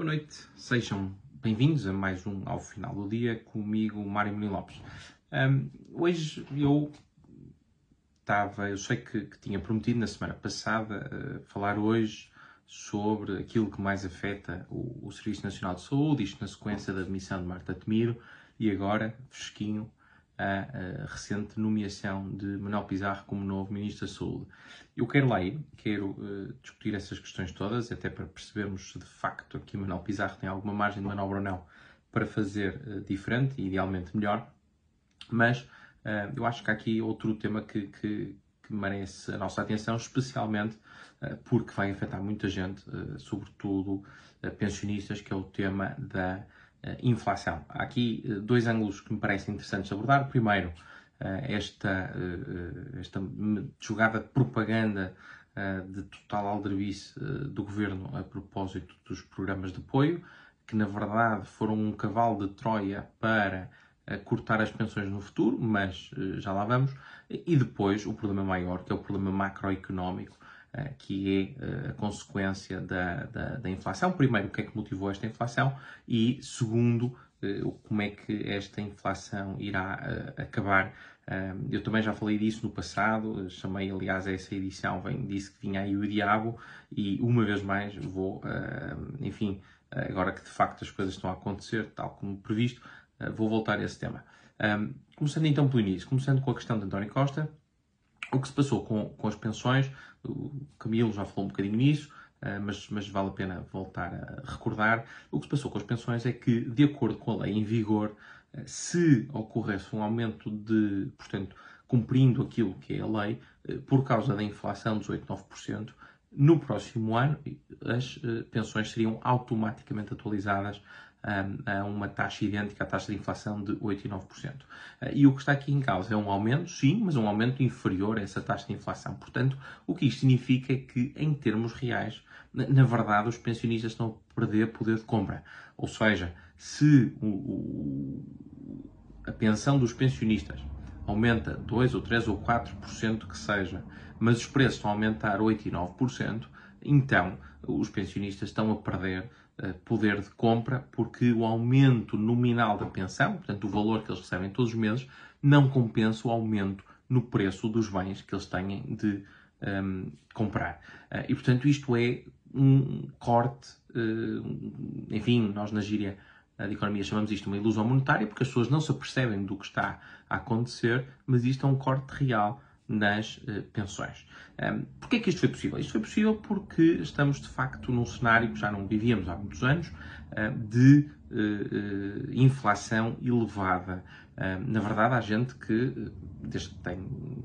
Boa noite, sejam bem-vindos a mais um Ao Final do Dia comigo, Mário Muni Lopes. Um, hoje eu estava, eu sei que, que, tinha prometido na semana passada uh, falar hoje sobre aquilo que mais afeta o, o, Serviço Nacional de Saúde, isto na sequência da admissão de Marta Temiro e agora, fresquinho, a, recente nomeação de Manuel Pizarro como novo Ministro da Saúde. Eu quero lá ir, quero uh, discutir essas questões todas, até para percebermos se de facto aqui Manuel Pizarro tem alguma margem de manobra ou não para fazer uh, diferente e idealmente melhor. Mas uh, eu acho que há aqui outro tema que, que, que merece a nossa atenção, especialmente porque vai afetar muita gente, sobretudo pensionistas, que é o tema da inflação. Há aqui dois ângulos que me parecem interessantes abordar. Primeiro, esta, esta jogada de propaganda de total aldrabice do governo a propósito dos programas de apoio, que na verdade foram um cavalo de Troia para cortar as pensões no futuro, mas já lá vamos. E depois o problema maior, que é o problema macroeconómico, que é a consequência da, da, da, inflação. Primeiro, o que é que motivou esta inflação e, segundo, como é que esta inflação irá acabar eu também já falei disso no passado, chamei aliás essa edição, vem, disse que vinha aí o diabo e uma vez mais vou, enfim, agora que de facto as coisas estão a acontecer, tal como previsto, vou voltar a esse tema. Começando então pelo início, começando com a questão de António Costa, o que se passou com, com as pensões, o Camilo já falou um bocadinho nisso, ah, mas, mas, vale a pena voltar a recordar. O que se passou com as pensões é que, de acordo com a lei em vigor, se ocorresse um aumento de, portanto, cumprindo aquilo que é a lei, eh, por causa da inflação dos 8, 9%, no próximo ano as eh, pensões seriam automaticamente atualizadas a uma taxa idêntica à taxa de inflação de 8 e 9%. Eh, e o que está aqui em causa é um aumento, sim, mas um aumento inferior a essa taxa de inflação. Portanto, o que isto significa é que, em termos reais, na verdade, os pensionistas estão a perder poder de compra. Ou seja, se o, o, a pensão dos pensionistas aumenta 2 ou 3 ou 4% que seja, mas os preços estão a aumentar 8 e 9%, então os pensionistas estão a perder poder de compra porque o aumento nominal da pensão, portanto o valor que eles recebem todos os meses, não compensa o aumento no preço dos bens que eles têm de um, ehm, comprar. Uh, e portanto isto é um corte, uh, enfim, nós na gíria de economia chamamos isto uma ilusão monetária, porque as pessoas não se apercebem do que está a acontecer, mas isto é um corte real nas uh, pensões. Um, Porquê é que isto foi possível? Isto foi possível porque estamos de facto num cenário que já não vivíamos há muitos anos de uh, inflação elevada. na verdade, há gente que, desde que tem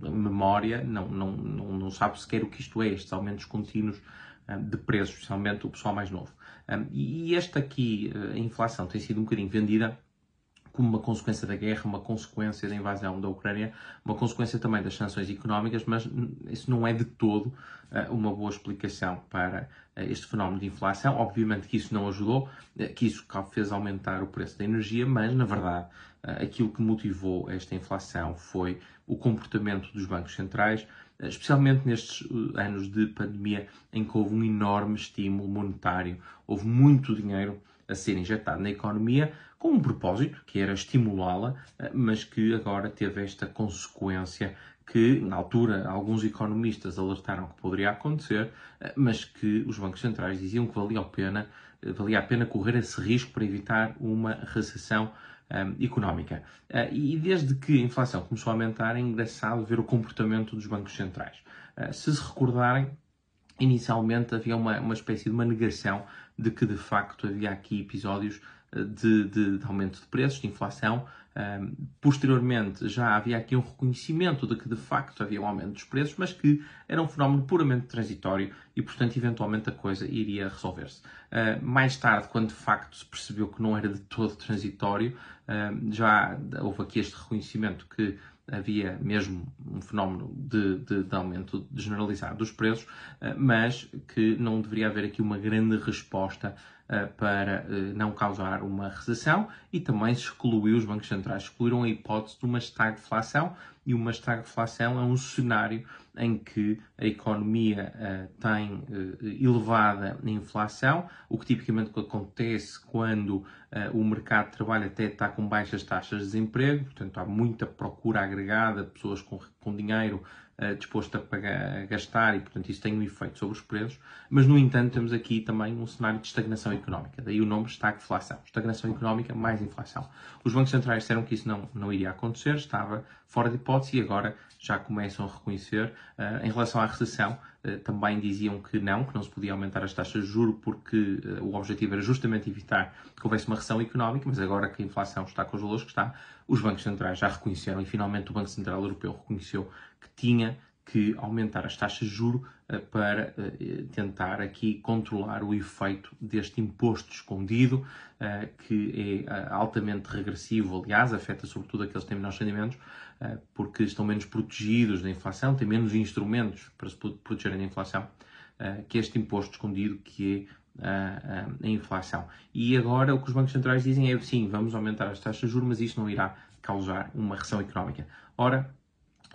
memória, não, não, não, não sabe sequer o que isto é, estes aumentos contínuos de preços, especialmente o pessoal mais novo. E esta aqui, eh, a inflação, tem sido um bocadinho vendida como uma consequência da guerra, uma consequência da invasão da Ucrânia, uma consequência também das sanções económicas, mas isso não é de todo uh, uma boa explicação para uh, este fenómeno de inflação. Obviamente que isso não ajudou, uh, que isso fez aumentar o preço da energia, mas na verdade aquilo que motivou esta inflação foi o comportamento dos bancos centrais, especialmente nestes anos de pandemia em que houve um enorme estímulo monetário, houve muito dinheiro a ser injetado na economia com um propósito, que era estimulá-la, eh, mas que agora teve esta consequência que, na altura, alguns economistas alertaram que poderia acontecer, eh, mas que os bancos centrais diziam que valia a pena, eh, valia a pena correr esse risco para evitar uma recessão um, económica. Uh, e desde que a inflação começou a aumentar, é engraçado ver o comportamento dos bancos centrais. Se se recordarem, inicialmente havia uma, uma espécie de uma negação de que de facto havia aqui episódios de, de, de aumento de preços, de inflação. Posteriormente, já havia aqui um reconhecimento de que de facto havia um aumento dos preços, mas que era um fenómeno puramente transitório e, portanto, eventualmente a coisa iria resolver-se. Mais tarde, quando de facto se percebeu que não era de todo transitório, já houve aqui este reconhecimento que havia mesmo um fenómeno de, de, de, aumento generalizado dos preços, mas que não deveria haver aqui uma grande resposta para uh, não causar uma recessão e também excluiu, os bancos centrais. Excluíram a hipótese de uma estagflação e uma estagflação é um cenário em que a economia uh, tem uh, elevada inflação, o que tipicamente acontece quando uh, o mercado de trabalho até está com baixas taxas de desemprego, portanto há muita procura agregada pessoas com, com dinheiro disposto a, pagar, a gastar e, portanto, isso tem um efeito sobre os preços. Mas, no entanto, temos aqui também um cenário de estagnação económica. Daí o nome estagflação. Estagnação económica mais inflação. Os bancos centrais disseram que isso não, não iria acontecer, estava fora de hipótese e agora já começam a reconhecer. Uh, em relação à recessão, uh, também diziam que não, que não se podia aumentar as taxas de juros porque uh, o objetivo era justamente evitar que houvesse uma recessão económica, mas agora que a inflação está com os valores que está, os bancos centrais já reconheceram e finalmente o Banco Central Europeu reconheceu que tinha que aumentar as taxas de juro uh, para tentar aqui controlar o efeito deste imposto escondido, que é altamente regressivo, aliás, afeta sobretudo aqueles que têm menores rendimentos, porque estão menos protegidos da inflação, têm menos instrumentos para se protegerem da inflação, que é este imposto escondido que é a, a inflação. E agora o que os bancos centrais dizem é sim, vamos aumentar as taxas de juros, mas isto não irá causar uma recessão económica. Ora,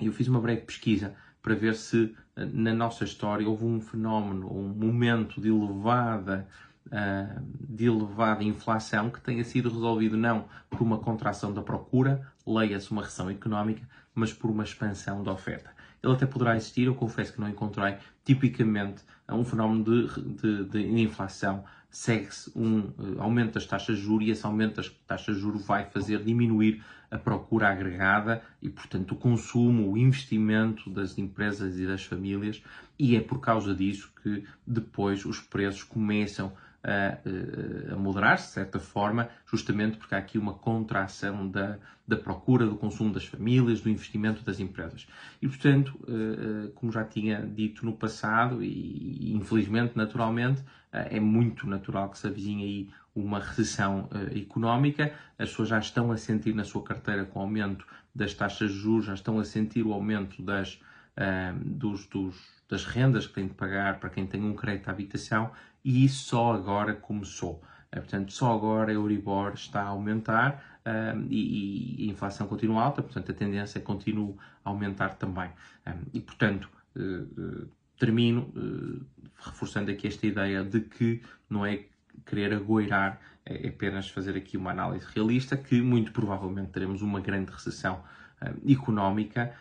eu fiz uma breve pesquisa para ver se eh, na nossa história houve um fenómeno, um momento de elevada, uh, de elevada inflação que tenha sido resolvido não por uma contração da procura, leia-se uma recessão económica, mas por uma expansão da oferta. Ele até poderá existir, eu confesso que não encontrei, tipicamente um fenómeno de, de, de inflação segue-se um uh, aumento das taxas de juros e esse aumento das taxas de juros vai fazer diminuir a procura agregada e, portanto, o consumo, o investimento das empresas e das famílias, e é por causa disso que depois os preços começam a, a moderar-se, de certa forma, justamente porque há aqui uma contração da, da procura do consumo das famílias, do investimento das empresas. E, portanto, eh, eh, como já tinha dito no passado, e infelizmente, naturalmente, eh, é muito natural que se avizinhe aí uma recessão económica, as pessoas já estão a sentir na sua carteira com o aumento das taxas de juros, já estão a sentir o aumento das, dos, dos, das rendas que têm de pagar para quem tem um crédito à habitação e isso só agora começou. Eh, portanto, só agora a Euribor está a aumentar um, e, e, a inflação continua alta, portanto, a tendência é continua a aumentar também. Um, e, portanto, uh, uh, termino uh, reforçando aqui esta ideia de que não é querer agoirar, é apenas fazer aqui uma análise realista que muito provavelmente teremos uma grande recessão económica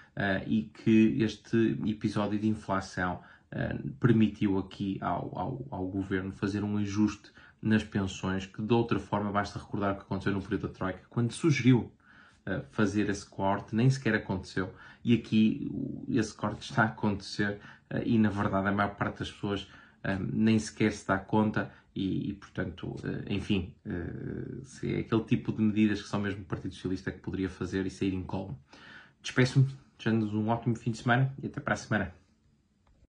e que este episódio de inflação uh, permitiu aqui ao, ao, ao, governo fazer um ajuste nas pensões, que de outra forma basta recordar o que aconteceu no período da Troika, quando sugeriu fazer esse corte, nem sequer aconteceu. E aqui esse corte está a acontecer e, na verdade, a maior parte das pessoas nem sequer se dá conta e, e portanto, enfim, se é aquele tipo de medidas que só mesmo o Partido Socialista que poderia fazer e sair incólume. Despeço-me, desejando-vos um ótimo fim de semana e até para a semana.